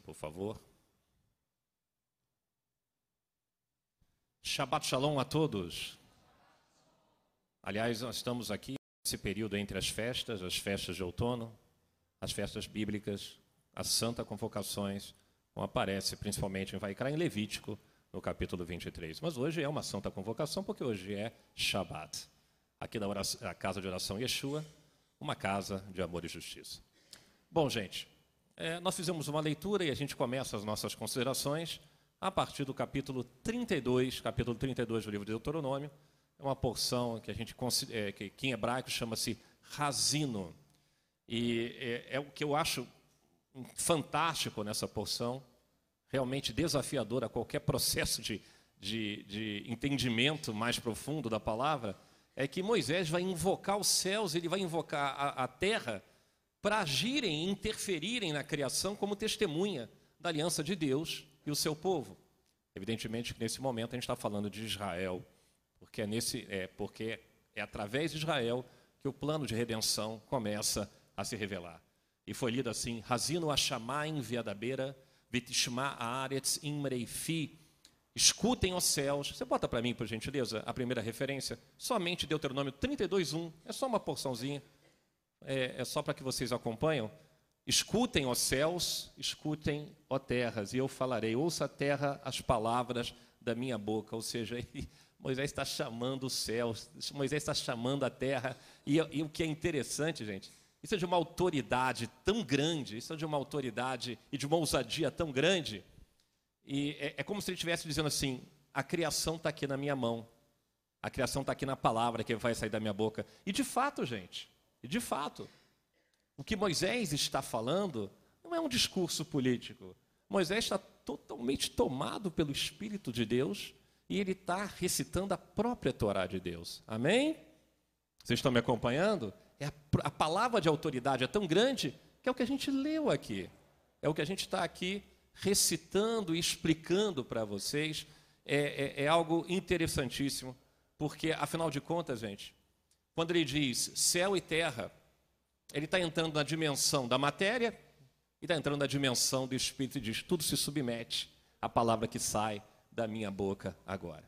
por favor. Shabbat Shalom a todos. Aliás, nós estamos aqui nesse período entre as festas, as festas de outono, as festas bíblicas, as santa convocações, como aparece principalmente em Vaikra em Levítico, no capítulo 23. Mas hoje é uma santa convocação porque hoje é Shabbat. Aqui da oração, casa de oração Yeshua, uma casa de amor e justiça. Bom, gente, é, nós fizemos uma leitura e a gente começa as nossas considerações a partir do capítulo 32, capítulo 32 do livro de Deuteronômio. É uma porção que a gente é, que, que em hebraico chama-se razino. E é, é o que eu acho fantástico nessa porção, realmente desafiador a qualquer processo de, de, de entendimento mais profundo da palavra, é que Moisés vai invocar os céus, ele vai invocar a, a terra para agirem e interferirem na criação como testemunha da aliança de Deus e o seu povo. Evidentemente que nesse momento a gente está falando de Israel, porque é, nesse, é, porque é através de Israel que o plano de redenção começa a se revelar. E foi lido assim: Razino Ashamá em Viadabeira, Vitishma Aretz Imreifi. Escutem os céus. Você bota para mim, por gentileza, a primeira referência? Somente Deuteronômio 32:1. É só uma porçãozinha é, é só para que vocês acompanham. Escutem, ó céus, escutem, ó terras, e eu falarei. Ouça a terra as palavras da minha boca. Ou seja, ele, Moisés está chamando os céus, Moisés está chamando a terra. E, e, o que é interessante, gente, isso é de uma autoridade tão grande, isso é de uma autoridade e de uma ousadia tão grande. E é, é como se ele estivesse dizendo assim: a criação está aqui na minha mão, a criação está aqui na palavra que vai sair da minha boca. E de fato, gente, e de fato, o que Moisés está falando não é um discurso político. Moisés está totalmente tomado pelo Espírito de Deus e ele está recitando a própria Torá de Deus. Amém? Vocês estão me acompanhando? É a, a palavra de autoridade é tão grande que é o que a gente leu aqui. É o que a gente está aqui recitando e explicando para vocês. É, é, é algo interessantíssimo, porque, afinal de contas, gente, quando ele diz céu e terra, ele está entrando na dimensão da matéria e está entrando na dimensão do Espírito e diz: tudo se submete à palavra que sai da minha boca agora.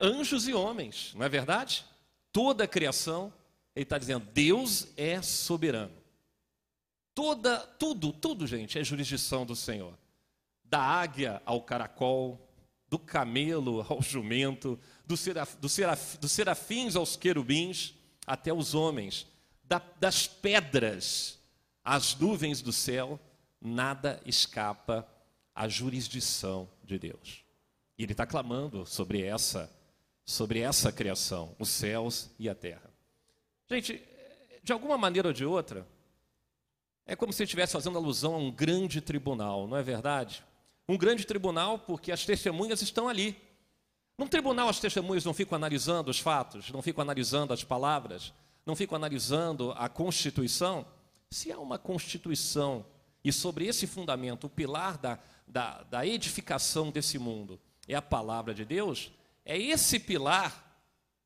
Anjos e homens, não é verdade? Toda a criação, ele está dizendo: Deus é soberano. Toda, tudo, tudo, gente, é jurisdição do Senhor. Da águia ao caracol, do camelo ao jumento, do seraf, do seraf, dos serafins aos querubins, até os homens, da, das pedras às nuvens do céu, nada escapa à jurisdição de Deus. E ele está clamando sobre essa, sobre essa criação, os céus e a terra. Gente, de alguma maneira ou de outra, é como se ele estivesse fazendo alusão a um grande tribunal, não é verdade? Um grande tribunal porque as testemunhas estão ali. Num tribunal, as testemunhas não ficam analisando os fatos, não ficam analisando as palavras, não ficam analisando a Constituição. Se há uma Constituição e sobre esse fundamento, o pilar da, da, da edificação desse mundo é a palavra de Deus, é esse pilar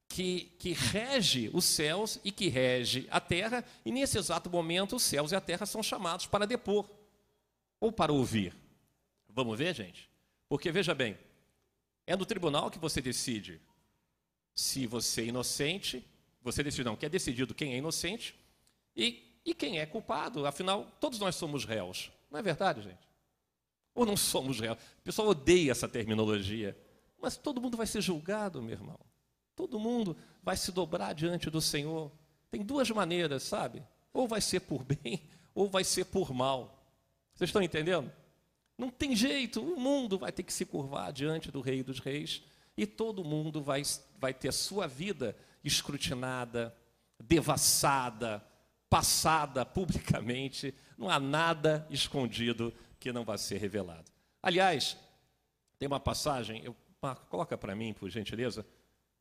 que, que, rege os céus e que rege a terra, e nesse exato momento os céus e a terra são chamados para depor ou para ouvir. Vamos ver, gente? Porque veja bem, é no tribunal que você decide se você é inocente, você decide não, que é decidido quem é inocente e, e quem é culpado. Afinal, todos nós somos réus. Não é verdade, gente? Ou não somos réus? O pessoal odeia essa terminologia. Mas todo mundo vai ser julgado, meu irmão. Todo mundo vai se dobrar diante do Senhor. Tem duas maneiras, sabe? Ou vai ser por bem, ou vai ser por mal. Vocês estão entendendo? Não tem jeito, o mundo vai ter que se curvar diante do Rei dos Reis e todo mundo vai, vai ter a sua vida escrutinada, devassada, passada publicamente. Não há nada escondido que não vai ser revelado. Aliás, tem uma passagem, eu, coloca para mim, por gentileza,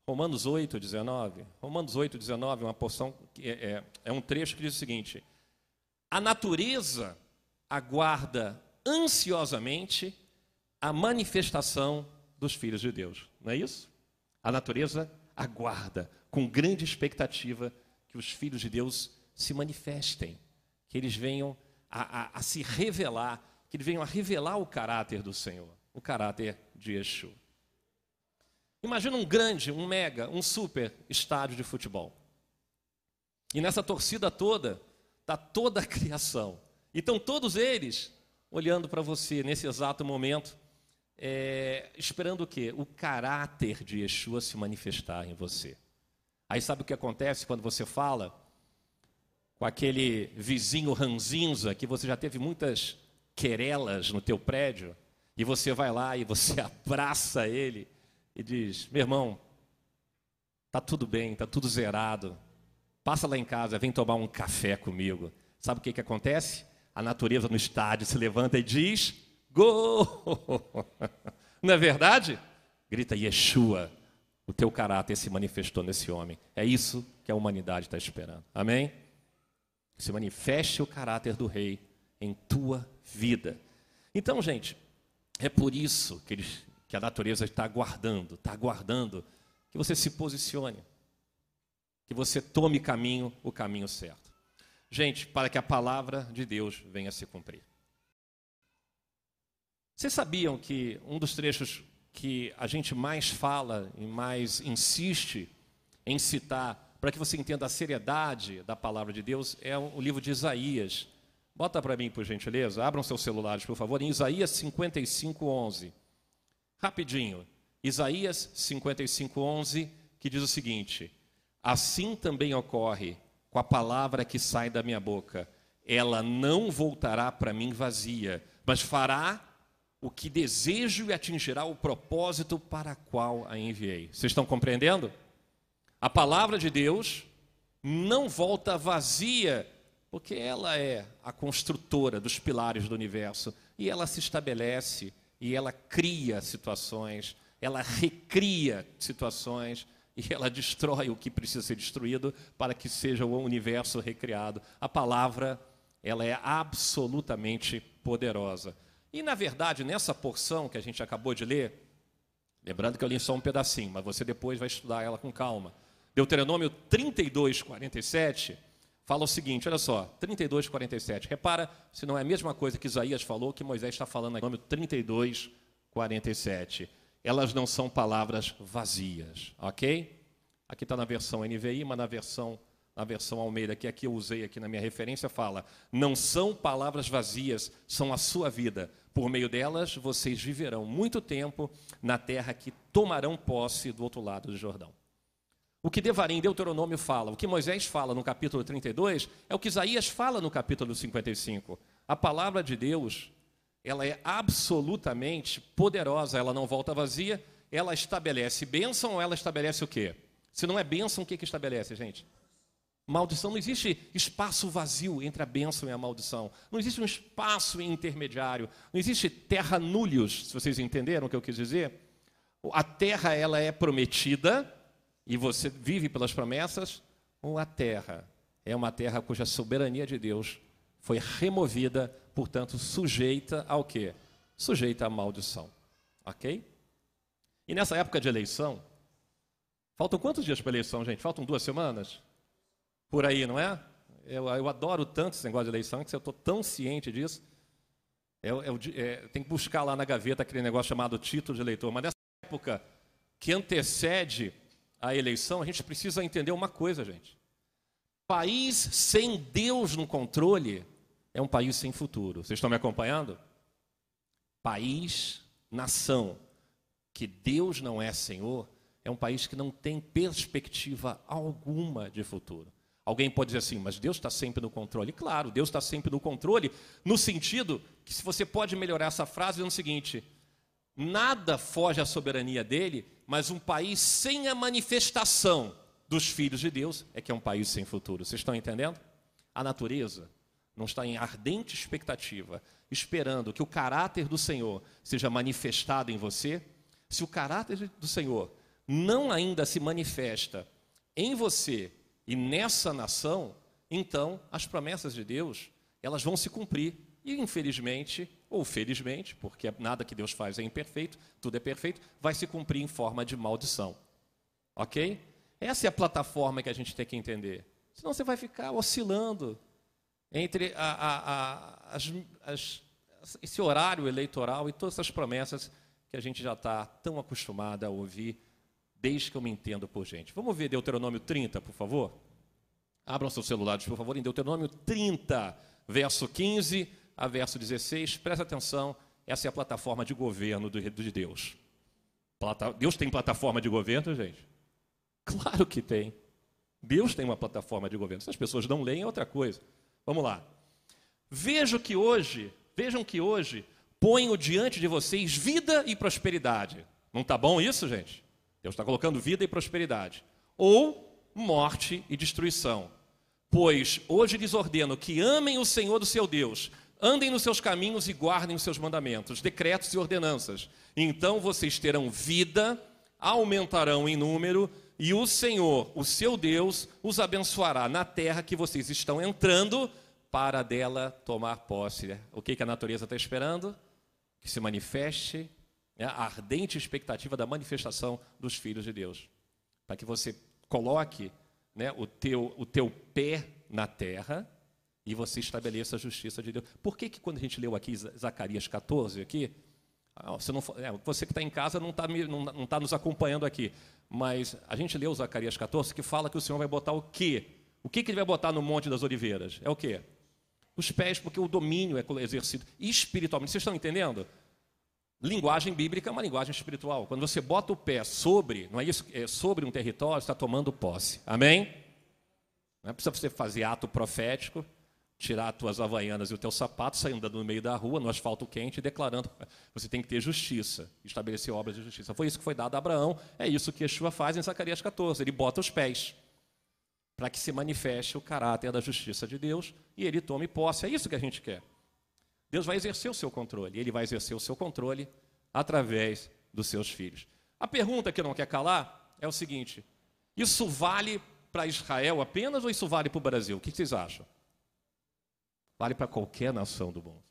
Romanos 8, 19. Romanos 8, 19 é uma porção, é, é, é um trecho que diz o seguinte: A natureza aguarda ansiosamente a manifestação dos filhos de Deus. Não é isso? A natureza aguarda com grande expectativa que os filhos de Deus se manifestem, que eles venham a, a, a se revelar que eles venham a revelar o caráter do Senhor, o caráter de Yeshua. Imagina um grande, um mega, um super estádio de futebol. E nessa torcida toda, está toda a criação. E estão todos eles olhando para você nesse exato momento, é, esperando o quê? O caráter de Yeshua se manifestar em você. Aí sabe o que acontece quando você fala com aquele vizinho ranzinza que você já teve muitas querelas no teu prédio, e você vai lá e você abraça ele e diz: "Meu irmão, tá tudo bem, tá tudo zerado. Passa lá em casa, vem tomar um café comigo". Sabe o que que acontece? A natureza no estádio se levanta e diz: "Gol!". Não é verdade? Grita Yeshua. O teu caráter se manifestou nesse homem. É isso que a humanidade está esperando. Amém? Se manifeste o caráter do rei em tua vida. Então, gente, é por isso que, eles, que a natureza está aguardando, está aguardando que você se posicione, que você tome caminho, o caminho certo. Gente, para que a palavra de Deus venha se cumprir. Vocês sabiam que um dos trechos que a gente mais fala e mais insiste em citar, para que você entenda a seriedade da palavra de Deus, é o livro de Isaías. Bota para mim, por gentileza, abram seus celulares, por favor, em Isaías 55, 11. Rapidinho. Isaías 55, 11, que diz o seguinte: Assim também ocorre com a palavra que sai da minha boca. Ela não voltará para mim vazia, mas fará o que desejo e atingirá o propósito para qual a enviei. Vocês estão compreendendo? A palavra de Deus não volta vazia, porque ela é a construtora dos pilares do universo e ela se estabelece e ela cria situações, ela recria situações e ela destrói o que precisa ser destruído para que seja o universo recriado. A palavra, ela é absolutamente poderosa. E, na verdade, nessa porção que a gente acabou de ler, lembrando que eu li só um pedacinho, mas você depois vai estudar ela com calma. Deuteronômio 32, 47, fala o seguinte: olha só, 32, 47. Repara se não é a mesma coisa que Isaías falou, que Moisés está falando aqui, Deuteronômio 32, 47. Elas não são palavras vazias, ok? Aqui está na versão NVI, mas na versão na versão Almeida, que aqui eu usei aqui na minha referência, fala: Não são palavras vazias, são a sua vida. Por meio delas, vocês viverão muito tempo na terra que tomarão posse do outro lado do Jordão. O que Devarim, Deuteronômio fala, o que Moisés fala no capítulo 32, é o que Isaías fala no capítulo 55. A palavra de Deus, ela é absolutamente poderosa, ela não volta vazia, ela estabelece bênção ou ela estabelece o quê? Se não é bênção, o que, que estabelece, gente? Maldição, não existe espaço vazio entre a bênção e a maldição. Não existe um espaço intermediário. Não existe terra nullius, se vocês entenderam o que eu quis dizer. A terra ela é prometida e você vive pelas promessas, ou a terra é uma terra cuja soberania de Deus foi removida, portanto, sujeita ao quê? Sujeita à maldição. OK? E nessa época de eleição, faltam quantos dias para a eleição, gente? Faltam duas semanas? por aí, não é? Eu, eu adoro tanto esse negócio de eleição que eu estou tão ciente disso. É, é, é, tem que buscar lá na gaveta aquele negócio chamado título de eleitor. Mas nessa época que antecede a eleição, a gente precisa entender uma coisa, gente. País sem Deus no controle é um país sem futuro. Vocês estão me acompanhando? País, nação, que Deus não é Senhor, é um país que não tem perspectiva alguma de futuro. Alguém pode dizer assim, mas Deus está sempre no controle. Claro, Deus está sempre no controle, no sentido que se você pode melhorar essa frase dizendo o seguinte: nada foge à soberania dele, mas um país sem a manifestação dos filhos de Deus é que é um país sem futuro. Vocês estão entendendo? A natureza não está em ardente expectativa, esperando que o caráter do Senhor seja manifestado em você. Se o caráter do Senhor não ainda se manifesta em você e nessa nação, então, as promessas de Deus, elas vão se cumprir. E, infelizmente, ou felizmente, porque nada que Deus faz é imperfeito, tudo é perfeito, vai se cumprir em forma de maldição. Ok? Essa é a plataforma que a gente tem que entender. Senão você vai ficar oscilando entre a, a, a, as, as, esse horário eleitoral e todas essas promessas que a gente já está tão acostumado a ouvir desde que eu me entendo por gente. Vamos ver Deuteronômio 30, por favor? Abram seus celulares, por favor, em Deuteronômio 30, verso 15 a verso 16. Presta atenção, essa é a plataforma de governo de Deus. Deus tem plataforma de governo, gente? Claro que tem. Deus tem uma plataforma de governo. Se as pessoas não leem, é outra coisa. Vamos lá. Vejo que hoje, vejam que hoje ponho diante de vocês vida e prosperidade. Não está bom isso, gente? Deus está colocando vida e prosperidade. Ou morte e destruição. Pois hoje lhes ordeno que amem o Senhor do seu Deus, andem nos seus caminhos e guardem os seus mandamentos, decretos e ordenanças. Então vocês terão vida, aumentarão em número, e o Senhor, o seu Deus, os abençoará na terra que vocês estão entrando para dela tomar posse. O que, que a natureza está esperando? Que se manifeste né, a ardente expectativa da manifestação dos filhos de Deus. Para que você coloque né, o, teu, o teu pé na terra e você estabeleça a justiça de Deus. Por que, que quando a gente leu aqui Zacarias 14, aqui, ah, você, não, é, você que está em casa não está não, não tá nos acompanhando aqui, mas a gente leu Zacarias 14 que fala que o Senhor vai botar o quê? O que, que ele vai botar no Monte das Oliveiras? É o quê? Os pés, porque o domínio é exercido espiritualmente. Vocês estão entendendo? Linguagem bíblica é uma linguagem espiritual. Quando você bota o pé sobre, não é isso? É sobre um território, está tomando posse. Amém? Não é precisa você fazer ato profético, tirar as tuas havaianas e o teu sapato, sair andando no meio da rua, no asfalto quente, declarando você tem que ter justiça, estabelecer obras de justiça. Foi isso que foi dado a Abraão, é isso que Yeshua faz em Zacarias 14. Ele bota os pés para que se manifeste o caráter da justiça de Deus e ele tome posse. É isso que a gente quer. Deus vai exercer o seu controle, ele vai exercer o seu controle através dos seus filhos. A pergunta que não quer calar é o seguinte: isso vale para Israel apenas ou isso vale para o Brasil? O que vocês acham? Vale para qualquer nação do mundo.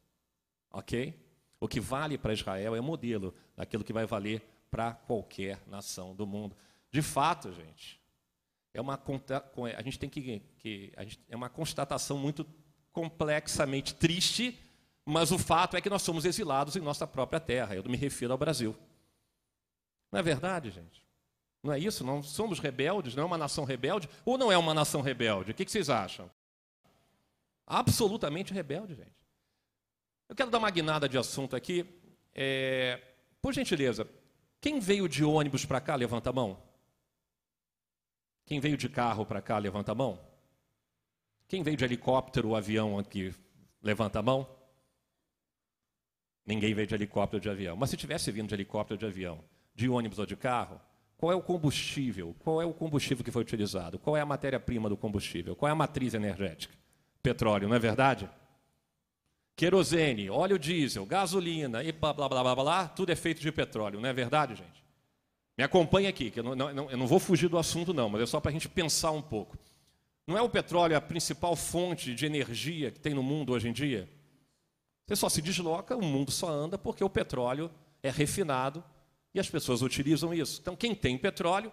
Ok? O que vale para Israel é modelo daquilo que vai valer para qualquer nação do mundo. De fato, gente, é uma, a gente tem que, que gente, é uma constatação muito complexamente triste, mas o fato é que nós somos exilados em nossa própria terra. Eu me refiro ao Brasil. Não é verdade, gente? Não é isso? Não somos rebeldes? Não é uma nação rebelde? Ou não é uma nação rebelde? O que vocês acham? Absolutamente rebelde, gente. Eu quero dar uma guinada de assunto aqui. É, por gentileza, quem veio de ônibus para cá, levanta a mão. Quem veio de carro para cá, levanta a mão. Quem veio de helicóptero ou avião aqui, levanta a mão. Ninguém veio de helicóptero ou de avião. Mas se tivesse vindo de helicóptero ou de avião, de ônibus ou de carro, qual é o combustível? Qual é o combustível que foi utilizado? Qual é a matéria-prima do combustível? Qual é a matriz energética? Petróleo, não é verdade? Querosene, óleo diesel, gasolina e blá blá blá blá blá, tudo é feito de petróleo, não é verdade, gente? Me acompanhe aqui, que eu não, não, eu não vou fugir do assunto, não, mas é só para a gente pensar um pouco. Não é o petróleo a principal fonte de energia que tem no mundo hoje em dia? Você só se desloca, o mundo só anda porque o petróleo é refinado e as pessoas utilizam isso. Então, quem tem petróleo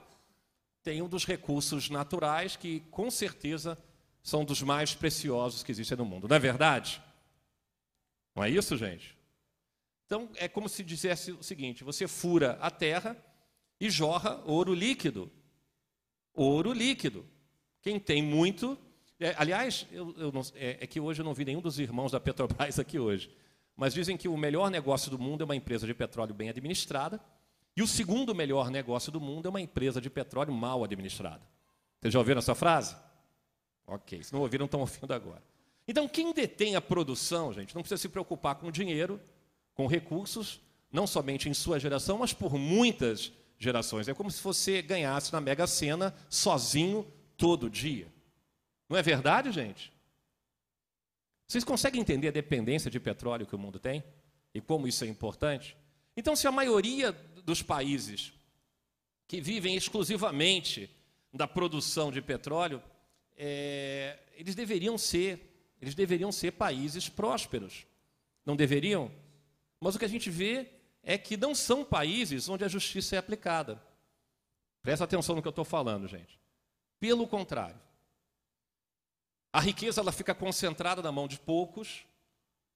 tem um dos recursos naturais que, com certeza, são dos mais preciosos que existem no mundo. Não é verdade? Não é isso, gente? Então, é como se dissesse o seguinte: você fura a terra e jorra ouro líquido. Ouro líquido. Quem tem muito. É, aliás, eu, eu não, é, é que hoje eu não vi nenhum dos irmãos da Petrobras aqui hoje. Mas dizem que o melhor negócio do mundo é uma empresa de petróleo bem administrada. E o segundo melhor negócio do mundo é uma empresa de petróleo mal administrada. Vocês já ouviram essa frase? Ok, se não ouviram, estão ouvindo agora. Então, quem detém a produção, gente, não precisa se preocupar com dinheiro, com recursos, não somente em sua geração, mas por muitas gerações. É como se você ganhasse na Mega Sena sozinho todo dia. Não é verdade, gente? Vocês conseguem entender a dependência de petróleo que o mundo tem? E como isso é importante? Então, se a maioria dos países que vivem exclusivamente da produção de petróleo é, eles deveriam ser, eles deveriam ser países prósperos. Não deveriam? Mas o que a gente vê é que não são países onde a justiça é aplicada. Presta atenção no que eu estou falando, gente. Pelo contrário, a riqueza ela fica concentrada na mão de poucos,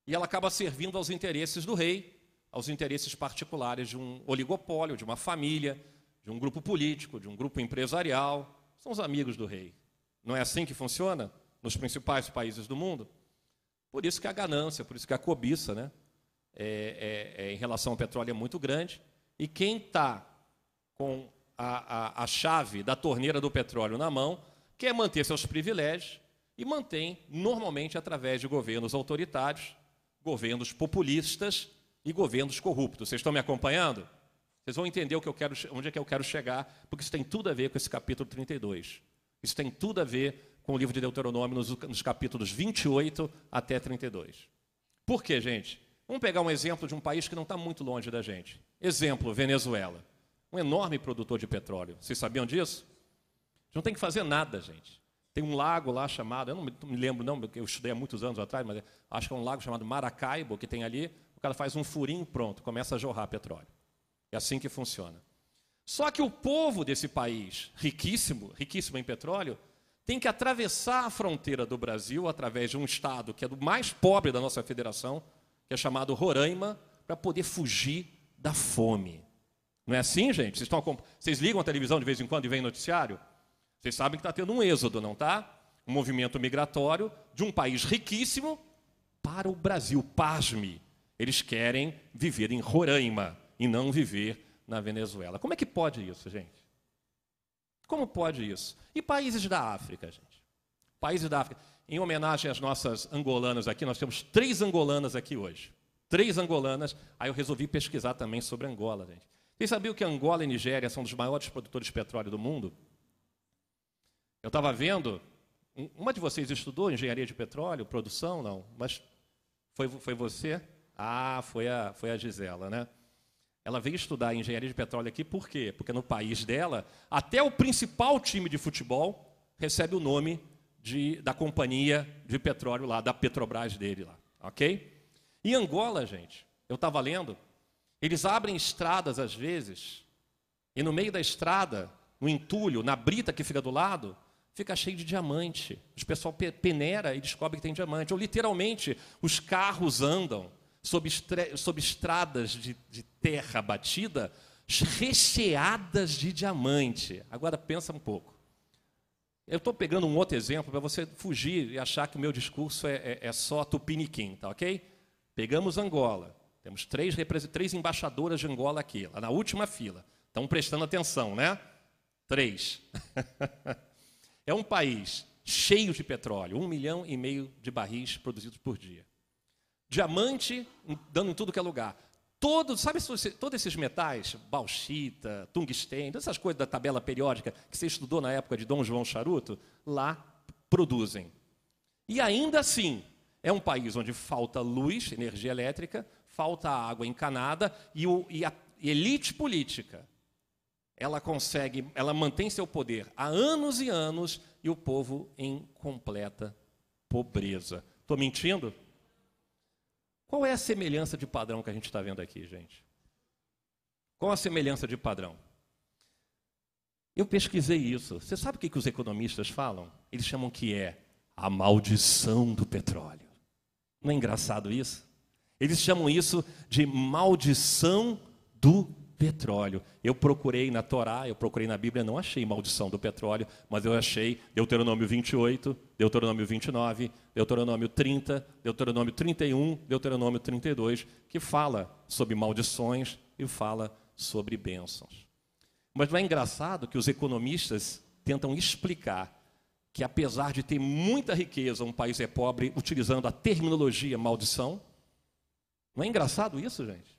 e ela acaba servindo aos interesses do rei, aos interesses particulares de um oligopólio, de uma família, de um grupo político, de um grupo empresarial. São os amigos do rei. Não é assim que funciona nos principais países do mundo? Por isso que a ganância, por isso que a cobiça, né, é, é, é, em relação ao petróleo é muito grande. E quem está com a, a, a chave da torneira do petróleo na mão quer manter seus privilégios e mantém normalmente através de governos autoritários, governos populistas e governos corruptos. Vocês estão me acompanhando? Vocês vão entender o que eu quero, onde é que eu quero chegar, porque isso tem tudo a ver com esse capítulo 32. Isso tem tudo a ver com o livro de Deuteronômio nos, nos capítulos 28 até 32. Por quê, gente? Vamos pegar um exemplo de um país que não está muito longe da gente. Exemplo, Venezuela. Um enorme produtor de petróleo. Vocês sabiam disso? Não tem que fazer nada, gente. Tem um lago lá chamado, eu não me lembro não, porque eu estudei há muitos anos atrás, mas acho que é um lago chamado Maracaibo, que tem ali, o cara faz um furinho pronto, começa a jorrar petróleo. É assim que funciona. Só que o povo desse país, riquíssimo, riquíssimo em petróleo, tem que atravessar a fronteira do Brasil através de um estado que é do mais pobre da nossa federação, que é chamado Roraima, para poder fugir da fome. Não é assim, gente? Vocês, estão, vocês ligam a televisão de vez em quando e vem noticiário? Vocês sabem que está tendo um êxodo, não está? Um movimento migratório de um país riquíssimo para o Brasil. Pasme. Eles querem viver em Roraima e não viver na Venezuela. Como é que pode isso, gente? Como pode isso? E países da África, gente? Países da África. Em homenagem às nossas angolanas aqui, nós temos três angolanas aqui hoje. Três angolanas. Aí eu resolvi pesquisar também sobre Angola, gente. Vocês sabiam que Angola e Nigéria são dos maiores produtores de petróleo do mundo? Eu estava vendo. Uma de vocês estudou engenharia de petróleo, produção? Não. Mas foi, foi você? Ah, foi a, foi a Gisela, né? Ela veio estudar engenharia de petróleo aqui por quê? Porque no país dela, até o principal time de futebol recebe o nome de, da companhia de petróleo lá, da Petrobras dele lá, ok? Em Angola, gente, eu estava lendo, eles abrem estradas às vezes, e no meio da estrada, no entulho, na brita que fica do lado, fica cheio de diamante. O pessoal peneira e descobre que tem diamante. Ou literalmente, os carros andam sob, sob estradas de, de terra batida, recheadas de diamante. Agora pensa um pouco. Eu estou pegando um outro exemplo para você fugir e achar que o meu discurso é, é, é só tupiniquim, tá ok? Pegamos Angola. Temos três, três embaixadoras de Angola aqui, lá na última fila. Estão prestando atenção, né? Três. é um país cheio de petróleo, um milhão e meio de barris produzidos por dia diamante dando em tudo que é lugar. Todos, sabe todos esses metais, bauxita, tungstênio, essas coisas da tabela periódica que você estudou na época de Dom João Charuto, lá produzem. E ainda assim, é um país onde falta luz, energia elétrica, falta água encanada e, o, e a elite política, ela consegue, ela mantém seu poder há anos e anos e o povo em completa pobreza. Estou mentindo? Qual é a semelhança de padrão que a gente está vendo aqui, gente? Qual a semelhança de padrão? Eu pesquisei isso. Você sabe o que, que os economistas falam? Eles chamam que é a maldição do petróleo. Não é engraçado isso? Eles chamam isso de maldição do petróleo. Eu procurei na Torá, eu procurei na Bíblia, não achei maldição do petróleo, mas eu achei Deuteronômio 28, Deuteronômio 29, Deuteronômio 30, Deuteronômio 31, Deuteronômio 32, que fala sobre maldições e fala sobre bênçãos. Mas não é engraçado que os economistas tentam explicar que, apesar de ter muita riqueza, um país é pobre utilizando a terminologia maldição? Não é engraçado isso, gente?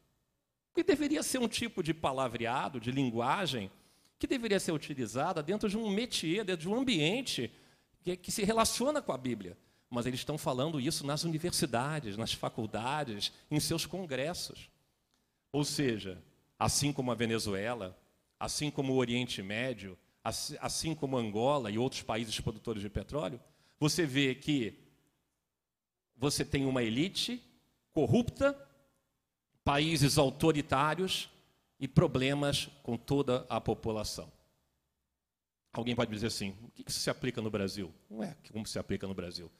Que deveria ser um tipo de palavreado, de linguagem, que deveria ser utilizada dentro de um métier, dentro de um ambiente que, que se relaciona com a Bíblia. Mas eles estão falando isso nas universidades, nas faculdades, em seus congressos. Ou seja, assim como a Venezuela, assim como o Oriente Médio, assim como Angola e outros países produtores de petróleo, você vê que você tem uma elite corrupta países autoritários e problemas com toda a população. Alguém pode dizer assim: o que se aplica no Brasil? Não é como se aplica no Brasil.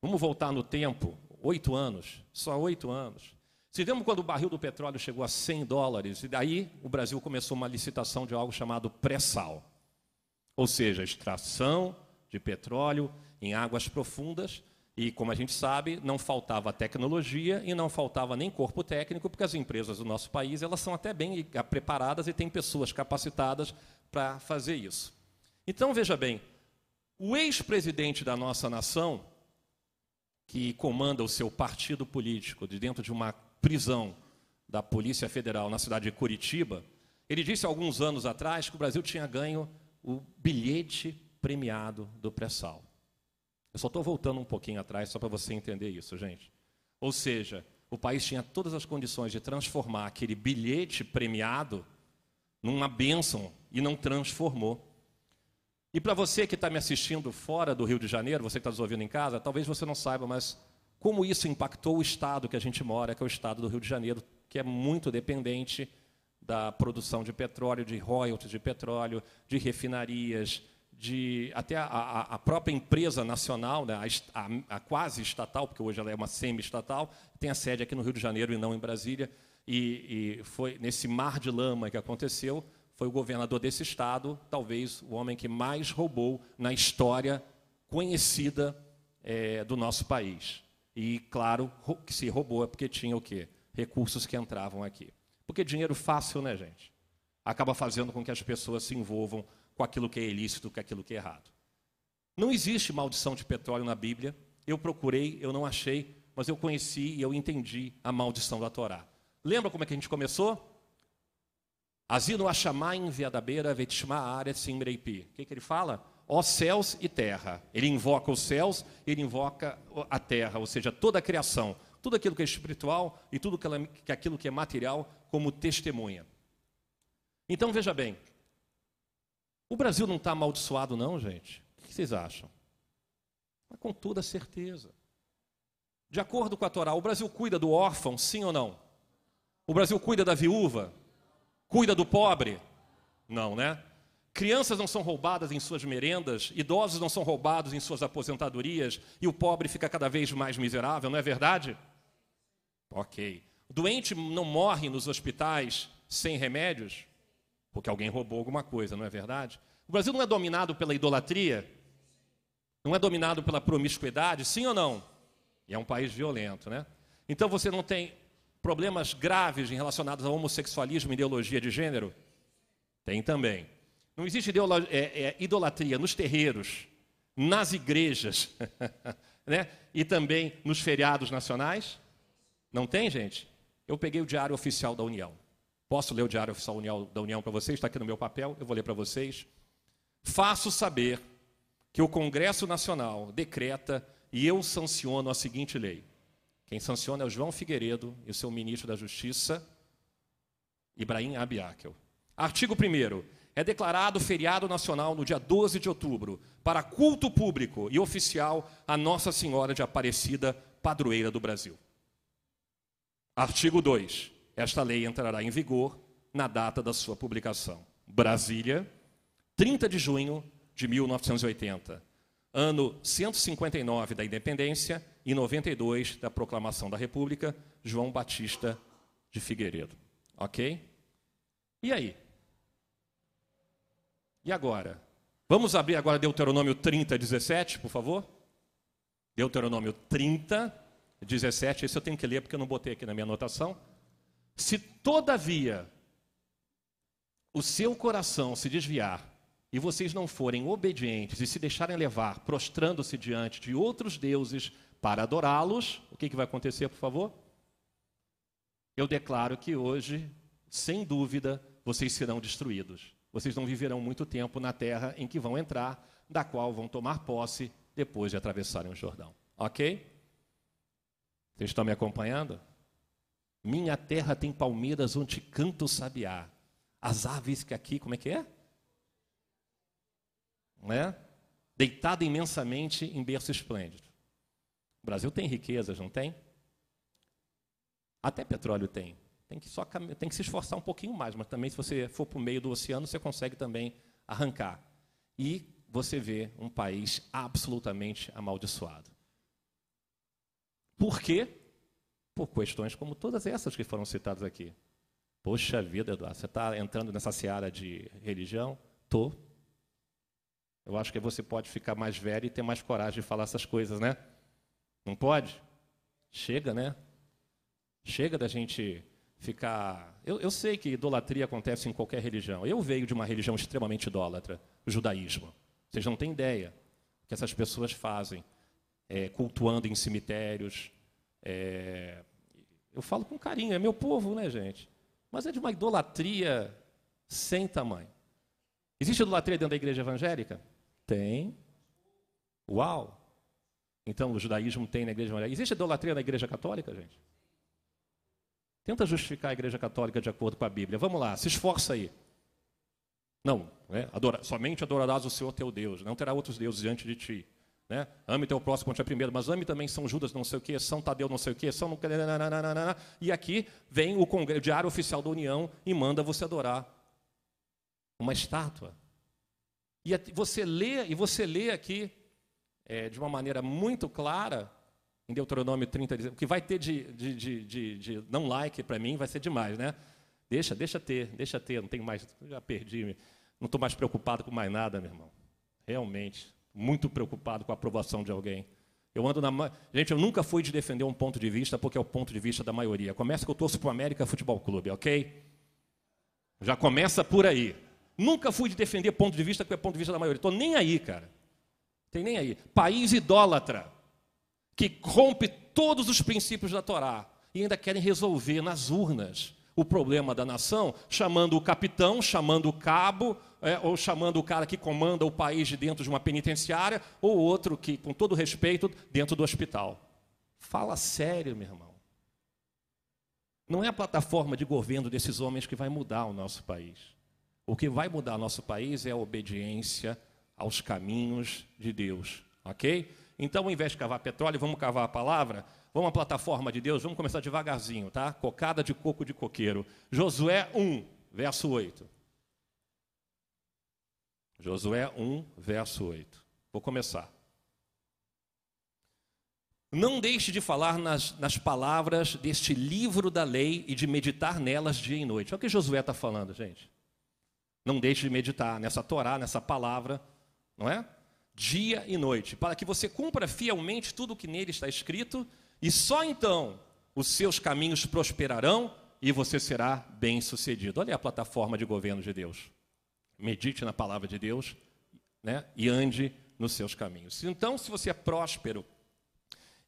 Vamos voltar no tempo, oito anos, só oito anos. Se vemos quando o barril do petróleo chegou a 100 dólares, e daí o Brasil começou uma licitação de algo chamado pré-sal, ou seja, extração de petróleo em águas profundas, e como a gente sabe, não faltava tecnologia e não faltava nem corpo técnico, porque as empresas do nosso país elas são até bem preparadas e têm pessoas capacitadas para fazer isso. Então veja bem, o ex-presidente da nossa nação, que comanda o seu partido político de dentro de uma prisão da Polícia Federal na cidade de Curitiba, ele disse alguns anos atrás que o Brasil tinha ganho o bilhete premiado do pré-sal. Eu só estou voltando um pouquinho atrás só para você entender isso, gente. Ou seja, o país tinha todas as condições de transformar aquele bilhete premiado numa bênção e não transformou. E para você que está me assistindo fora do Rio de Janeiro, você que está nos ouvindo em casa, talvez você não saiba, mas como isso impactou o estado que a gente mora, que é o estado do Rio de Janeiro, que é muito dependente da produção de petróleo, de royalties de petróleo, de refinarias, de até a, a, própria empresa nacional, né, a, a, quase estatal, porque hoje ela é uma semi-estatal, tem a sede aqui no Rio de Janeiro e não em Brasília. E, e foi nesse mar de lama que aconteceu, foi o governador desse estado, talvez o homem que mais roubou na história conhecida é, do nosso país. E claro que se roubou é porque tinha o quê? Recursos que entravam aqui. Porque dinheiro fácil, né, gente? Acaba fazendo com que as pessoas se envolvam com aquilo que é ilícito, com aquilo que é errado. Não existe maldição de petróleo na Bíblia. Eu procurei, eu não achei, mas eu conheci e eu entendi a maldição da Torá. Lembra como é que a gente começou? Azino Ashamá enviadabeira vetishma área simreipi. O que, que ele fala? Ó céus e terra. Ele invoca os céus, ele invoca a terra, ou seja, toda a criação, tudo aquilo que é espiritual e tudo aquilo que é material como testemunha. Então veja bem, o Brasil não está amaldiçoado, não, gente? O que vocês acham? Mas com toda certeza. De acordo com a Torá, o Brasil cuida do órfão, sim ou não? O Brasil cuida da viúva? Cuida do pobre? Não, né? Crianças não são roubadas em suas merendas, idosos não são roubados em suas aposentadorias e o pobre fica cada vez mais miserável, não é verdade? Ok. Doente não morre nos hospitais sem remédios? Porque alguém roubou alguma coisa, não é verdade? O Brasil não é dominado pela idolatria? Não é dominado pela promiscuidade, sim ou não? E é um país violento, né? Então você não tem problemas graves relacionados ao homossexualismo e ideologia de gênero? Tem também. Não existe é, é, idolatria nos terreiros, nas igrejas, né? e também nos feriados nacionais? Não tem, gente? Eu peguei o Diário Oficial da União. Posso ler o Diário Oficial da União para vocês? Está aqui no meu papel, eu vou ler para vocês. Faço saber que o Congresso Nacional decreta e eu sanciono a seguinte lei. Quem sanciona é o João Figueiredo e o seu ministro da Justiça, Ibrahim Abiakel. Artigo 1 é declarado feriado nacional no dia 12 de outubro para culto público e oficial a Nossa Senhora de Aparecida, padroeira do Brasil. Artigo 2. Esta lei entrará em vigor na data da sua publicação. Brasília, 30 de junho de 1980, ano 159 da independência e 92 da proclamação da República, João Batista de Figueiredo. Ok? E aí? E agora? Vamos abrir agora Deuteronômio 30, 17, por favor? Deuteronômio 30, 17. Esse eu tenho que ler porque eu não botei aqui na minha anotação. Se todavia o seu coração se desviar e vocês não forem obedientes e se deixarem levar, prostrando-se diante de outros deuses para adorá-los, o que, que vai acontecer, por favor? Eu declaro que hoje, sem dúvida, vocês serão destruídos. Vocês não viverão muito tempo na terra em que vão entrar, da qual vão tomar posse depois de atravessarem o Jordão. Ok? Vocês estão me acompanhando? Minha terra tem palmeiras onde canta o sabiá. As aves que aqui, como é que é? Né? Deitada imensamente em berço esplêndido. O Brasil tem riquezas, não tem? Até petróleo tem. Tem que, só, tem que se esforçar um pouquinho mais, mas também se você for para o meio do oceano, você consegue também arrancar. E você vê um país absolutamente amaldiçoado. Por quê? Por questões como todas essas que foram citadas aqui. Poxa vida, Eduardo, você está entrando nessa seara de religião? Tô. Eu acho que você pode ficar mais velho e ter mais coragem de falar essas coisas, né? Não pode? Chega, né? Chega da gente ficar. Eu, eu, sei que idolatria acontece em qualquer religião. Eu venho de uma religião extremamente idólatra, o judaísmo. Vocês não têm ideia o que essas pessoas fazem, é, cultuando em cemitérios. É... Eu falo com carinho, é meu povo, né, gente? Mas é de uma idolatria sem tamanho. Existe idolatria dentro da igreja evangélica? Tem. Uau! Então, o judaísmo tem na igreja evangélica. Existe idolatria na igreja católica, gente? Tenta justificar a igreja católica de acordo com a Bíblia. Vamos lá, se esforça aí. Não, né? Adora, somente adorarás o Senhor teu Deus, não terá outros deuses diante de ti. Né? Ame teu próximo contra primeiro, mas ame também São Judas não sei o que, São Tadeu não sei o que, São... E aqui vem o, congresso, o Diário Oficial da União e manda você adorar uma estátua. E você lê, e você lê aqui é, de uma maneira muito clara, em Deuteronômio 30, o que vai ter de, de, de, de, de não like para mim vai ser demais, né? Deixa, deixa ter, deixa ter, não tenho mais, já perdi, não estou mais preocupado com mais nada, meu irmão. Realmente, muito preocupado com a aprovação de alguém. Eu ando na. Gente, eu nunca fui de defender um ponto de vista porque é o ponto de vista da maioria. Começa que eu torço para o América Futebol Clube, ok? Já começa por aí. Nunca fui de defender ponto de vista porque é ponto de vista da maioria. Estou nem aí, cara. Tem nem aí. País idólatra, que rompe todos os princípios da Torá e ainda querem resolver nas urnas o problema da nação, chamando o capitão, chamando o cabo, é, ou chamando o cara que comanda o país de dentro de uma penitenciária, ou outro que, com todo respeito, dentro do hospital. Fala sério, meu irmão. Não é a plataforma de governo desses homens que vai mudar o nosso país. O que vai mudar o nosso país é a obediência aos caminhos de Deus, ok? Então, ao invés de cavar petróleo, vamos cavar a palavra? Vamos à plataforma de Deus, vamos começar devagarzinho, tá? Cocada de coco de coqueiro. Josué 1, verso 8. Josué 1, verso 8. Vou começar. Não deixe de falar nas, nas palavras deste livro da lei e de meditar nelas dia e noite. Olha o que Josué está falando, gente. Não deixe de meditar nessa Torá, nessa palavra, não é? Dia e noite, para que você cumpra fielmente tudo o que nele está escrito e só então os seus caminhos prosperarão e você será bem-sucedido. Olha a plataforma de governo de Deus. Medite na palavra de Deus né, e ande nos seus caminhos. Então, se você é próspero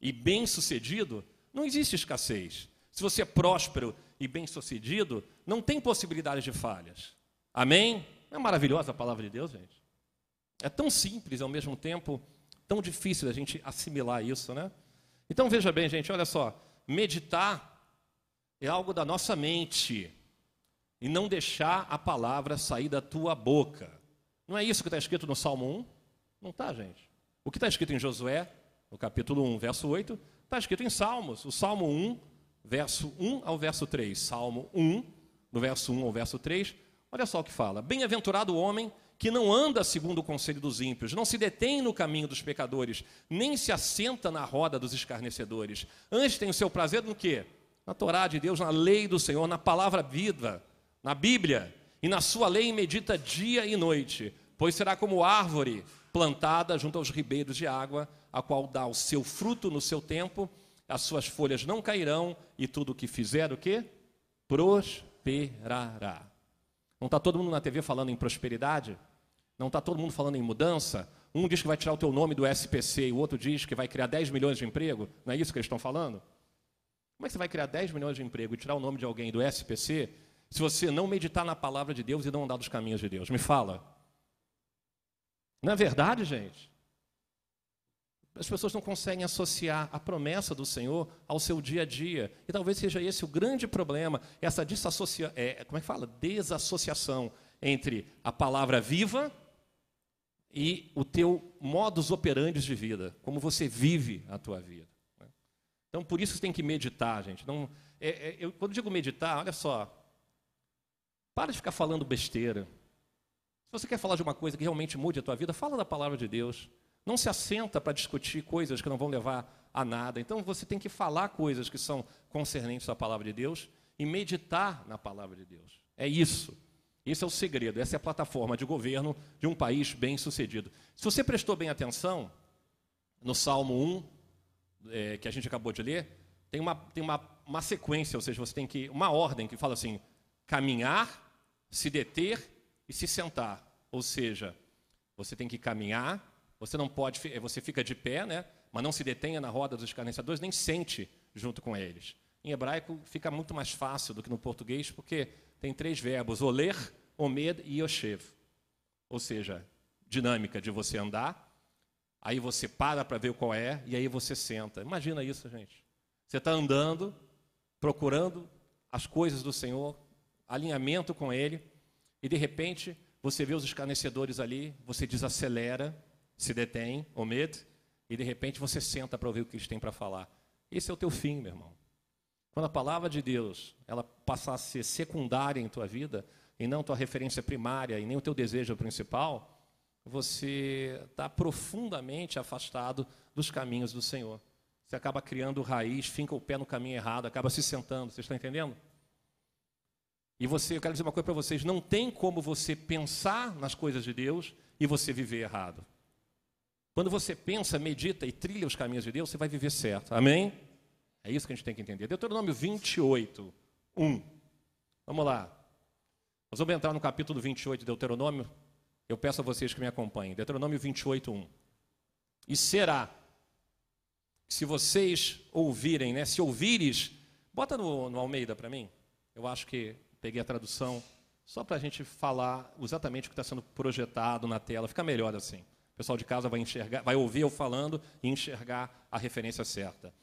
e bem-sucedido, não existe escassez. Se você é próspero e bem-sucedido, não tem possibilidade de falhas. Amém? É maravilhosa a palavra de Deus, gente. É tão simples, ao mesmo tempo, tão difícil a gente assimilar isso, né? Então veja bem, gente, olha só. Meditar é algo da nossa mente e não deixar a palavra sair da tua boca. Não é isso que está escrito no Salmo 1? Não está, gente. O que está escrito em Josué, no capítulo 1, verso 8, está escrito em Salmos. O Salmo 1, verso 1 ao verso 3. Salmo 1, do verso 1 ao verso 3. Olha só o que fala. Bem-aventurado o homem que não anda segundo o conselho dos ímpios, não se detém no caminho dos pecadores, nem se assenta na roda dos escarnecedores. Antes tem o seu prazer no quê? Na Torá de Deus, na lei do Senhor, na palavra viva, na Bíblia, e na sua lei medita dia e noite, pois será como árvore plantada junto aos ribeiros de água, a qual dá o seu fruto no seu tempo, as suas folhas não cairão, e tudo o que fizer o quê? Prosperará. Não está todo mundo na TV falando em prosperidade? Não está todo mundo falando em mudança? Um diz que vai tirar o teu nome do SPC e o outro diz que vai criar 10 milhões de emprego. Não é isso que eles estão falando? Como é que você vai criar 10 milhões de emprego e tirar o nome de alguém do SPC se você não meditar na palavra de Deus e não andar dos caminhos de Deus? Me fala. Não é verdade, gente? As pessoas não conseguem associar a promessa do Senhor ao seu dia a dia. E talvez seja esse o grande problema, essa desassocia... É, como é que fala? Desassociação entre a palavra viva e o teu modus operandi de vida, como você vive a tua vida. Né? Então, por isso você tem que meditar, gente. Não, é, é, eu, quando digo meditar, olha só, para de ficar falando besteira. Se você quer falar de uma coisa que realmente mude a tua vida, fala da palavra de Deus. Não se assenta para discutir coisas que não vão levar a nada. Então você tem que falar coisas que são concernentes à palavra de Deus e meditar na palavra de Deus. É isso. Esse é o segredo, essa é a plataforma de governo de um país bem sucedido. Se você prestou bem atenção, no Salmo 1, é, que a gente acabou de ler, tem, uma, tem uma, uma sequência, ou seja, você tem que. uma ordem que fala assim: caminhar, se deter e se sentar. Ou seja, você tem que caminhar, você não pode, você fica de pé, né? Mas não se detenha na roda dos escarnecedores, nem sente junto com eles. Em hebraico fica muito mais fácil do que no português, porque tem três verbos: oler, omed e yoshev. Ou seja, dinâmica de você andar, aí você para para ver qual é, e aí você senta. Imagina isso, gente. Você está andando, procurando as coisas do Senhor, alinhamento com Ele, e de repente você vê os escarnecedores ali, você desacelera, se detém, omed, e de repente você senta para ouvir o que eles têm para falar. Esse é o teu fim, meu irmão. Quando a palavra de Deus ela passar a ser secundária em tua vida, e não tua referência primária, e nem o teu desejo principal, você está profundamente afastado dos caminhos do Senhor. Você acaba criando raiz, finca o pé no caminho errado, acaba se sentando. Vocês estão entendendo? E você, eu quero dizer uma coisa para vocês: não tem como você pensar nas coisas de Deus e você viver errado. Quando você pensa, medita e trilha os caminhos de Deus, você vai viver certo. Amém? É isso que a gente tem que entender. Deuteronômio 28, 1. Vamos lá. Nós vamos entrar no capítulo 28 de Deuteronômio. Eu peço a vocês que me acompanhem. Deuteronômio 28, 1. E será, se vocês ouvirem, né? Se ouvires, bota no, no Almeida para mim. Eu acho que peguei a tradução só para a gente falar exatamente o que está sendo projetado na tela. Fica melhor assim. O pessoal de casa vai enxergar, vai ouvir eu falando e enxergar a referência certa.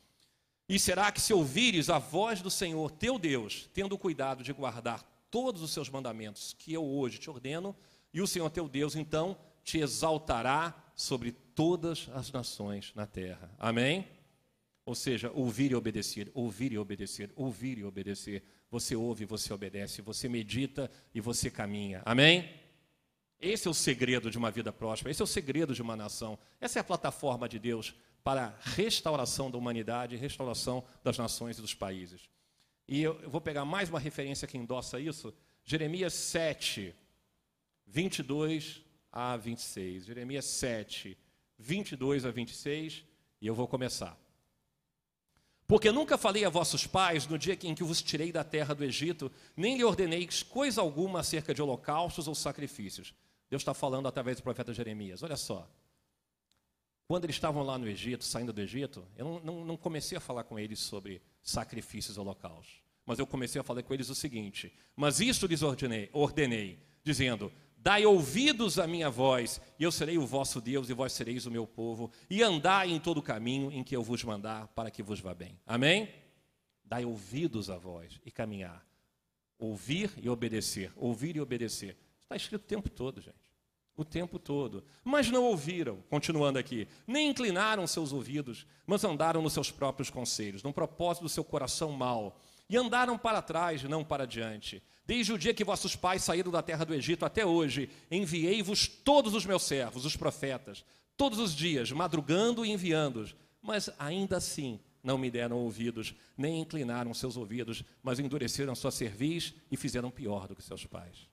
E será que se ouvires a voz do Senhor teu Deus, tendo cuidado de guardar todos os seus mandamentos que eu hoje te ordeno, e o Senhor teu Deus então te exaltará sobre todas as nações na terra. Amém? Ou seja, ouvir e obedecer, ouvir e obedecer, ouvir e obedecer. Você ouve, você obedece, você medita e você caminha. Amém? Esse é o segredo de uma vida próspera, esse é o segredo de uma nação. Essa é a plataforma de Deus para a restauração da humanidade restauração das nações e dos países. E eu vou pegar mais uma referência que endossa isso, Jeremias 7, 22 a 26. Jeremias 7, 22 a 26, e eu vou começar. Porque nunca falei a vossos pais no dia em que vos tirei da terra do Egito, nem lhe ordenei coisa alguma acerca de holocaustos ou sacrifícios. Deus está falando através do profeta Jeremias. Olha só. Quando eles estavam lá no Egito, saindo do Egito, eu não, não, não comecei a falar com eles sobre sacrifícios e holocaustos. Mas eu comecei a falar com eles o seguinte: Mas isto lhes ordenei, ordenei dizendo: Dai ouvidos à minha voz, e eu serei o vosso Deus, e vós sereis o meu povo, e andai em todo o caminho em que eu vos mandar, para que vos vá bem. Amém? Dai ouvidos à voz e caminhar. Ouvir e obedecer. Ouvir e obedecer. Está escrito o tempo todo, gente o tempo todo. Mas não ouviram, continuando aqui, nem inclinaram seus ouvidos, mas andaram nos seus próprios conselhos, no propósito do seu coração mau, e andaram para trás, não para diante. Desde o dia que vossos pais saíram da terra do Egito até hoje, enviei-vos todos os meus servos, os profetas, todos os dias, madrugando e enviando-os, mas ainda assim não me deram ouvidos, nem inclinaram seus ouvidos, mas endureceram sua cerviz e fizeram pior do que seus pais.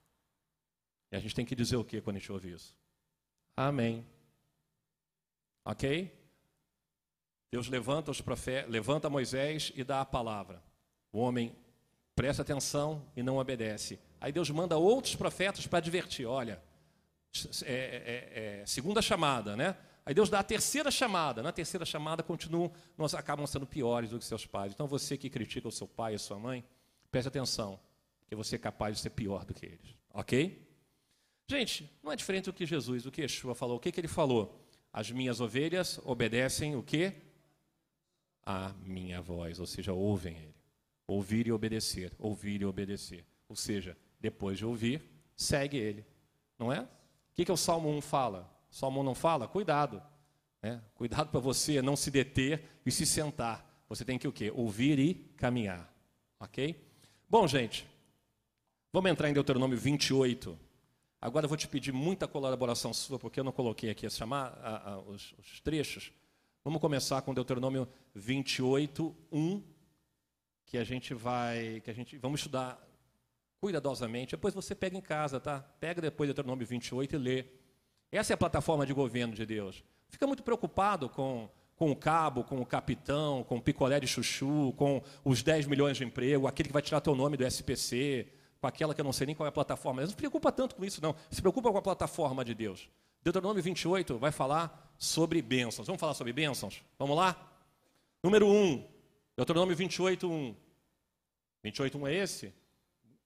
E a gente tem que dizer o que quando a gente ouve isso? Amém. Ok? Deus levanta os profetas, levanta Moisés e dá a palavra. O homem presta atenção e não obedece. Aí Deus manda outros profetas para advertir: olha, é, é, é, segunda chamada, né? Aí Deus dá a terceira chamada. Na terceira chamada, continuam, nós acabam sendo piores do que seus pais. Então você que critica o seu pai e a sua mãe, preste atenção, que você é capaz de ser pior do que eles. Ok? Gente, não é diferente do que Jesus, do que Yeshua falou. O que, que ele falou? As minhas ovelhas obedecem o quê? A minha voz, ou seja, ouvem ele. Ouvir e obedecer, ouvir e obedecer. Ou seja, depois de ouvir, segue ele. Não é? O que, que o Salmo 1 fala? O Salmo 1 não fala? Cuidado. Né? Cuidado para você não se deter e se sentar. Você tem que o quê? Ouvir e caminhar. Ok? Bom, gente, vamos entrar em Deuteronômio 28. Agora eu vou te pedir muita colaboração sua, porque eu não coloquei aqui a chamar, a, a, os, os, trechos, Vamos começar com Deuteronômio 28, 1, que a gente vai, que a gente vamos estudar cuidadosamente. Depois você pega em casa, tá? Pega depois Deuteronômio 28 e lê. Essa é a plataforma de governo de Deus. Fica muito preocupado com, com o cabo, com o capitão, com o picolé de chuchu, com os 10 milhões de emprego, aquele que vai tirar teu nome do SPC, com aquela que eu não sei nem qual é a plataforma. Não se preocupa tanto com isso, não. Se preocupa com a plataforma de Deus. Deuteronômio 28 vai falar sobre bênçãos. Vamos falar sobre bênçãos? Vamos lá? Número 1. Deuteronômio 28, 1. 28, 1 é esse?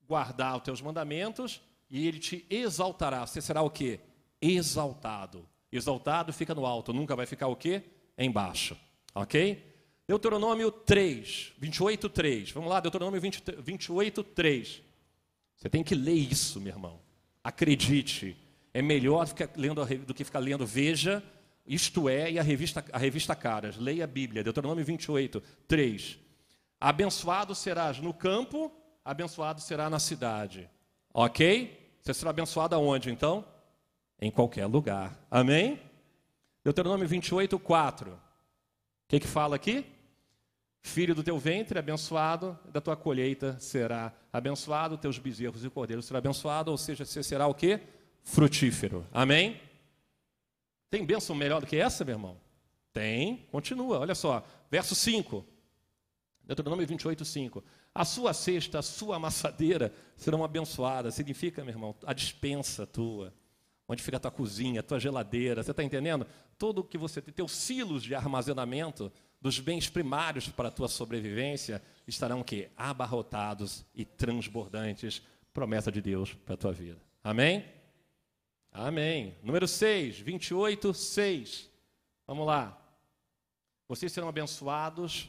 Guardar os teus mandamentos e ele te exaltará. Você será o quê? Exaltado. Exaltado fica no alto, nunca vai ficar o quê? Embaixo. Ok? Deuteronômio 3, 28, 3. Vamos lá, Deuteronômio 20, 28, 3. Você tem que ler isso, meu irmão. Acredite. É melhor lendo, do que ficar lendo Veja, Isto É e a revista, a revista Caras. Leia a Bíblia, Deuteronômio 28, 3. Abençoado serás no campo, abençoado será na cidade. Ok? Você será abençoado aonde então? Em qualquer lugar. Amém? Deuteronômio 28, 4. O que, que fala aqui? Filho do teu ventre abençoado, da tua colheita será abençoado, teus bezerros e cordeiros serão abençoados, ou seja, você será o quê? Frutífero. Amém? Tem bênção melhor do que essa, meu irmão? Tem. Continua, olha só. Verso 5. Deuteronômio 28, 5. A sua cesta, a sua amassadeira serão abençoadas. Significa, meu irmão, a dispensa tua. Onde fica a tua cozinha, a tua geladeira. Você está entendendo? Tudo que você tem, teus silos de armazenamento dos bens primários para a tua sobrevivência estarão que abarrotados e transbordantes. Promessa de Deus para a tua vida. Amém? Amém. Número 6, 28, 6. Vamos lá. Vocês serão abençoados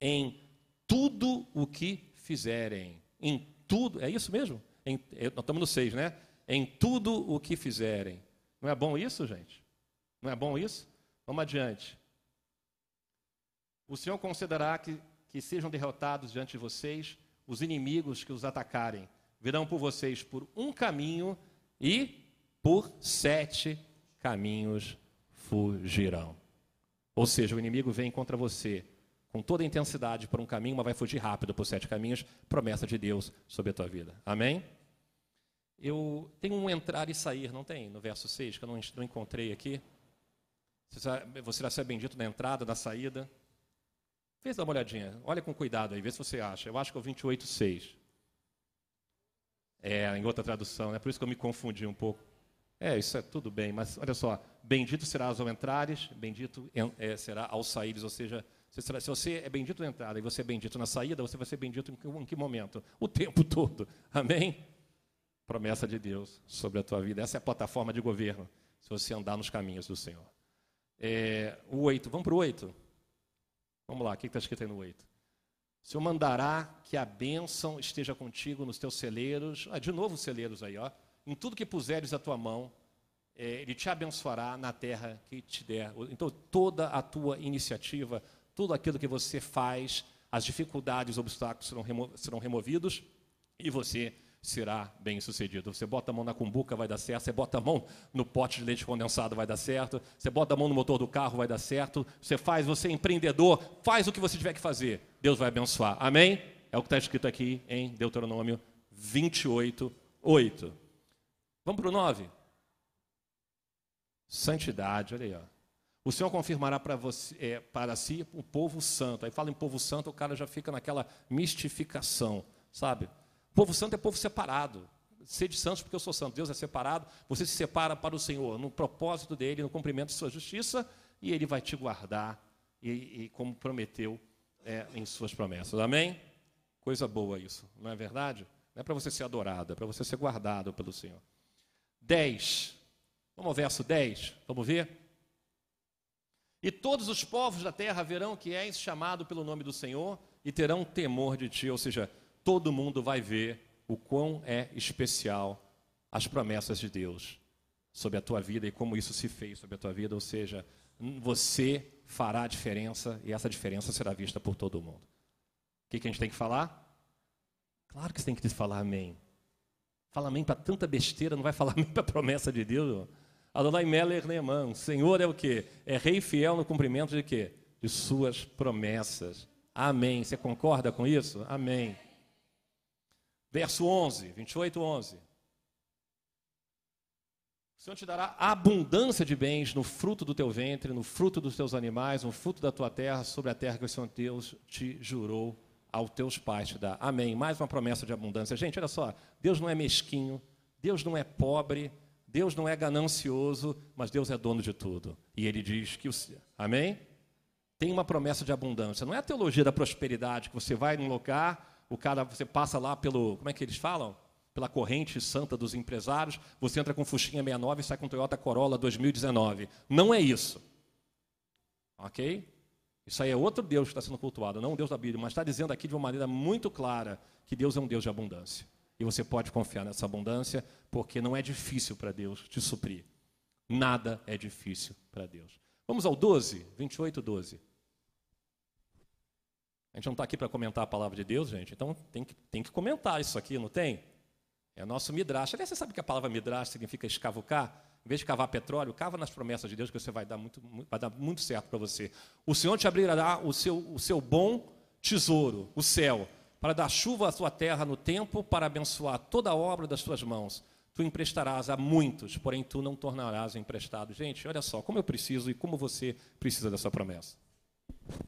em tudo o que fizerem. Em tudo, é isso mesmo? Em, nós estamos no 6, né? Em tudo o que fizerem. Não é bom isso, gente? Não é bom isso? Vamos adiante. O Senhor concederá que, que sejam derrotados diante de vocês os inimigos que os atacarem. Virão por vocês por um caminho e por sete caminhos fugirão. Ou seja, o inimigo vem contra você com toda a intensidade por um caminho, mas vai fugir rápido por sete caminhos. Promessa de Deus sobre a tua vida. Amém? Eu tenho um entrar e sair, não tem? No verso 6, que eu não, encontrei aqui. Você será ser bendito na entrada, na saída. Dá uma olhadinha. Olha com cuidado aí, vê se você acha. Eu acho que é o 28.6. É, em outra tradução, é né? por isso que eu me confundi um pouco. É, isso é tudo bem, mas olha só. Bendito serás ao entrares, bendito é, será ao saíres, ou seja, se você é bendito na entrada e você é bendito na saída, você vai ser bendito em que, em que momento? O tempo todo. Amém? Promessa de Deus sobre a tua vida. Essa é a plataforma de governo, se você andar nos caminhos do Senhor. É, o 8, vamos para o 8. Vamos lá, o que está escrito aí no 8? O Senhor mandará que a bênção esteja contigo nos teus celeiros. Ah, de novo celeiros aí, ó. Em tudo que puseres a tua mão, é, Ele te abençoará na terra que te der. Então, toda a tua iniciativa, tudo aquilo que você faz, as dificuldades, os obstáculos serão, remo serão removidos e você será bem sucedido. Você bota a mão na cumbuca, vai dar certo. Você bota a mão no pote de leite condensado, vai dar certo. Você bota a mão no motor do carro, vai dar certo. Você faz, você é empreendedor, faz o que você tiver que fazer. Deus vai abençoar. Amém? É o que está escrito aqui em Deuteronômio 28, 8. Vamos para o 9. Santidade, olha aí. Ó. O Senhor confirmará para, você, é, para si o povo santo. Aí fala em povo santo, o cara já fica naquela mistificação, sabe? Povo santo é povo separado. Sede santos porque eu sou santo. Deus é separado. Você se separa para o Senhor, no propósito dele, no cumprimento de sua justiça, e ele vai te guardar, e, e como prometeu é, em suas promessas. Amém? Coisa boa isso, não é verdade? Não é para você ser adorado, é para você ser guardado pelo Senhor. 10. Vamos ao verso 10. Vamos ver? E todos os povos da terra verão que és chamado pelo nome do Senhor e terão temor de ti. Ou seja, todo mundo vai ver o quão é especial as promessas de Deus sobre a tua vida e como isso se fez sobre a tua vida, ou seja, você fará a diferença e essa diferença será vista por todo mundo. O que, que a gente tem que falar? Claro que você tem que falar amém. Fala amém para tanta besteira, não vai falar amém para a promessa de Deus. Adonai Meller Neeman. O Senhor é o quê? É rei fiel no cumprimento de quê? De suas promessas. Amém. Você concorda com isso? Amém. Verso 11, 28, 11. O Senhor te dará abundância de bens no fruto do teu ventre, no fruto dos teus animais, no fruto da tua terra, sobre a terra que o Senhor Deus te jurou aos teus pais te dar. Amém. Mais uma promessa de abundância. Gente, olha só, Deus não é mesquinho, Deus não é pobre, Deus não é ganancioso, mas Deus é dono de tudo. E ele diz que o Amém? Tem uma promessa de abundância. Não é a teologia da prosperidade que você vai num lugar, o cara você passa lá pelo, como é que eles falam? Pela corrente santa dos empresários, você entra com Fuxinha 69 e sai com Toyota Corolla 2019. Não é isso. OK? Isso aí é outro Deus que está sendo cultuado, não o Deus da Bíblia, mas está dizendo aqui de uma maneira muito clara que Deus é um Deus de abundância. E você pode confiar nessa abundância, porque não é difícil para Deus te suprir. Nada é difícil para Deus. Vamos ao 12, 28, 12. A gente não está aqui para comentar a palavra de Deus, gente, então tem que, tem que comentar isso aqui, não tem? É nosso midrash. Aliás, você sabe que a palavra midrash significa escavucar? Em vez de cavar petróleo, cava nas promessas de Deus que você vai dar muito, vai dar muito certo para você. O Senhor te abrirá o seu, o seu bom tesouro, o céu, para dar chuva à sua terra no tempo, para abençoar toda a obra das tuas mãos. Tu emprestarás a muitos, porém tu não tornarás emprestado. Gente, olha só, como eu preciso e como você precisa dessa promessa.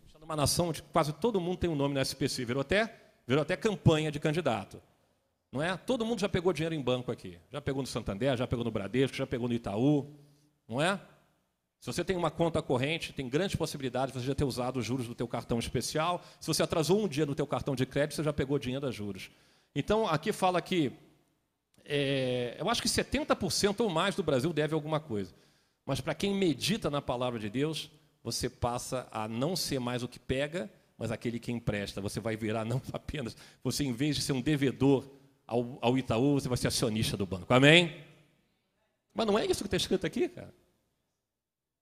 Está numa nação onde quase todo mundo tem um nome no SPC, virou até, virou até campanha de candidato. Não é? Todo mundo já pegou dinheiro em banco aqui. Já pegou no Santander, já pegou no Bradesco, já pegou no Itaú. Não é? Se você tem uma conta corrente, tem grandes possibilidades de você já ter usado os juros do teu cartão especial. Se você atrasou um dia no teu cartão de crédito, você já pegou dinheiro a juros. Então, aqui fala que é, eu acho que 70% ou mais do Brasil deve alguma coisa. Mas para quem medita na palavra de Deus, você passa a não ser mais o que pega, mas aquele que empresta. Você vai virar não apenas, você em vez de ser um devedor ao, ao Itaú, você vai ser acionista do banco. Amém? Mas não é isso que está escrito aqui, cara.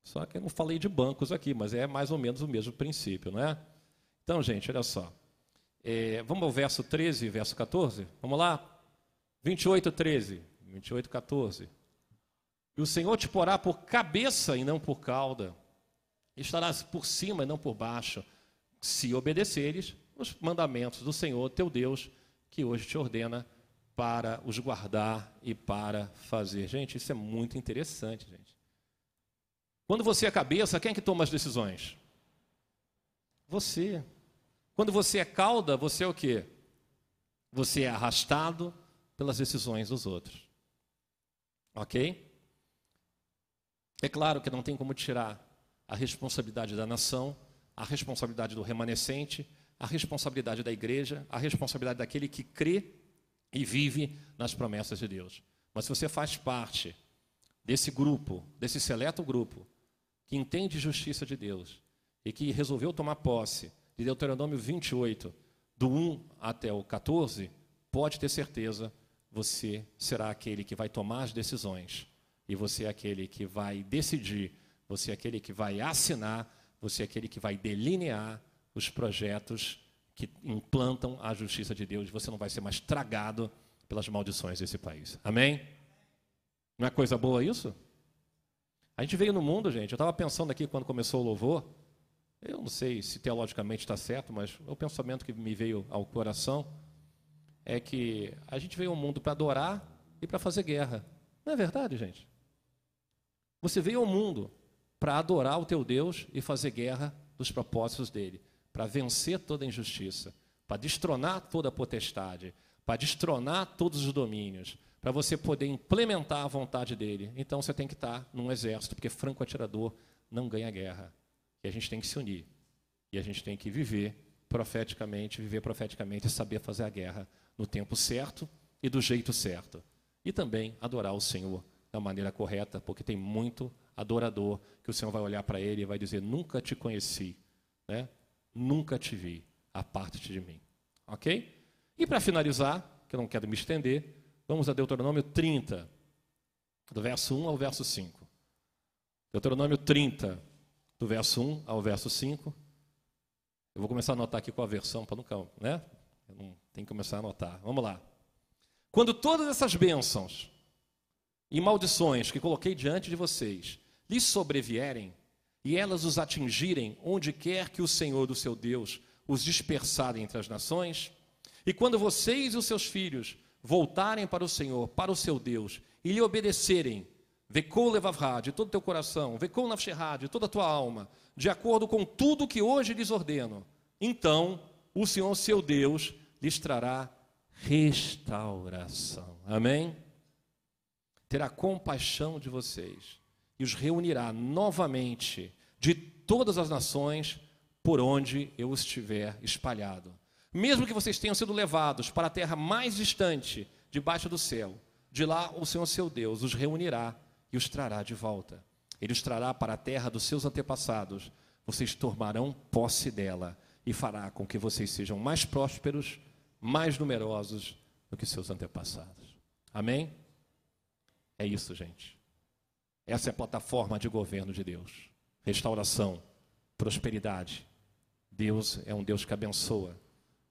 Só que eu não falei de bancos aqui, mas é mais ou menos o mesmo princípio, não é? Então, gente, olha só. É, vamos ao verso 13 e verso 14? Vamos lá? 28, 13. 28, 14. E o Senhor te porá por cabeça e não por cauda. Estarás por cima e não por baixo, se obedeceres os mandamentos do Senhor teu Deus, que hoje te ordena para os guardar e para fazer. Gente, isso é muito interessante, gente. Quando você é cabeça, quem é que toma as decisões? Você. Quando você é cauda, você é o quê? Você é arrastado pelas decisões dos outros. Ok? É claro que não tem como tirar a responsabilidade da nação, a responsabilidade do remanescente, a responsabilidade da igreja, a responsabilidade daquele que crê e vive nas promessas de Deus. Mas se você faz parte desse grupo, desse seleto grupo, que entende justiça de Deus e que resolveu tomar posse de Deuteronômio 28, do 1 até o 14, pode ter certeza, você será aquele que vai tomar as decisões e você é aquele que vai decidir, você é aquele que vai assinar, você é aquele que vai delinear os projetos que implantam a justiça de Deus. Você não vai ser mais tragado pelas maldições desse país. Amém? Não é coisa boa isso? A gente veio no mundo, gente. Eu estava pensando aqui quando começou o louvor. Eu não sei se teologicamente está certo, mas o pensamento que me veio ao coração é que a gente veio ao mundo para adorar e para fazer guerra. Não é verdade, gente? Você veio ao mundo para adorar o teu Deus e fazer guerra dos propósitos dele, para vencer toda injustiça, para destronar toda a potestade, para destronar todos os domínios, para você poder implementar a vontade dele. Então você tem que estar num exército, porque franco atirador não ganha guerra. E a gente tem que se unir. E a gente tem que viver profeticamente, viver profeticamente e saber fazer a guerra no tempo certo e do jeito certo. E também adorar o Senhor da maneira correta, porque tem muito adorador que o Senhor vai olhar para ele e vai dizer: Nunca te conheci, né? Nunca te vi, aparte-te de mim. Ok? E para finalizar, que eu não quero me estender, Vamos a Deuteronômio 30, do verso 1 ao verso 5. Deuteronômio 30, do verso 1 ao verso 5. Eu vou começar a anotar aqui com a versão para nunca, né? Tenho que começar a anotar. Vamos lá. Quando todas essas bênçãos e maldições que coloquei diante de vocês lhes sobrevierem, e elas os atingirem onde quer que o Senhor, do seu Deus, os dispersar entre as nações, e quando vocês e os seus filhos voltarem para o Senhor, para o seu Deus, e lhe obedecerem, vekol levavra, de todo o teu coração, vekol nafsherá, de toda a tua alma, de acordo com tudo que hoje lhes ordeno, então o Senhor, seu Deus, lhes trará restauração. Amém? Terá compaixão de vocês e os reunirá novamente de todas as nações por onde eu estiver espalhado. Mesmo que vocês tenham sido levados para a terra mais distante, debaixo do céu, de lá o Senhor seu Deus os reunirá e os trará de volta. Ele os trará para a terra dos seus antepassados. Vocês tomarão posse dela e fará com que vocês sejam mais prósperos, mais numerosos do que seus antepassados. Amém? É isso, gente. Essa é a plataforma de governo de Deus. Restauração, prosperidade. Deus é um Deus que abençoa.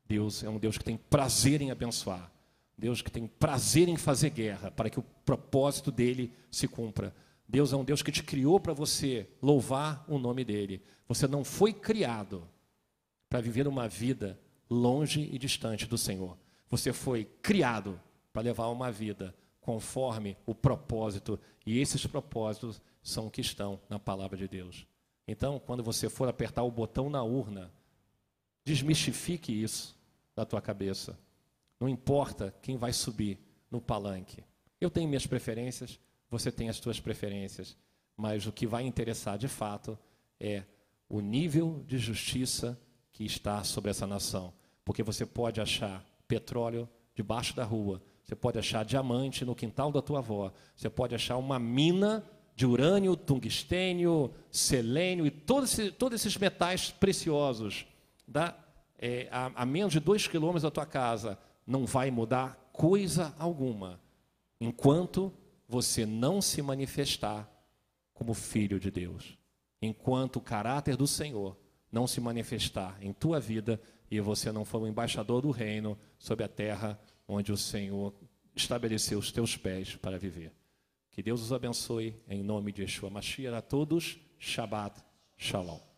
Deus é um Deus que tem prazer em abençoar. Deus que tem prazer em fazer guerra para que o propósito dele se cumpra. Deus é um Deus que te criou para você louvar o nome dele. Você não foi criado para viver uma vida longe e distante do Senhor. Você foi criado para levar uma vida conforme o propósito, e esses propósitos são que estão na palavra de Deus. Então, quando você for apertar o botão na urna, desmistifique isso da tua cabeça. Não importa quem vai subir no palanque. Eu tenho minhas preferências, você tem as suas preferências, mas o que vai interessar de fato é o nível de justiça que está sobre essa nação. Porque você pode achar petróleo debaixo da rua, você pode achar diamante no quintal da tua avó, você pode achar uma mina de urânio, tungstênio, selênio e todos esses, todos esses metais preciosos da, é, a, a menos de dois quilômetros da tua casa. Não vai mudar coisa alguma enquanto você não se manifestar como filho de Deus. Enquanto o caráter do Senhor não se manifestar em tua vida e você não for o embaixador do reino sobre a terra onde o Senhor estabeleceu os teus pés para viver. Que Deus os abençoe em nome de Yeshua Mashiach a todos. Shabbat Shalom.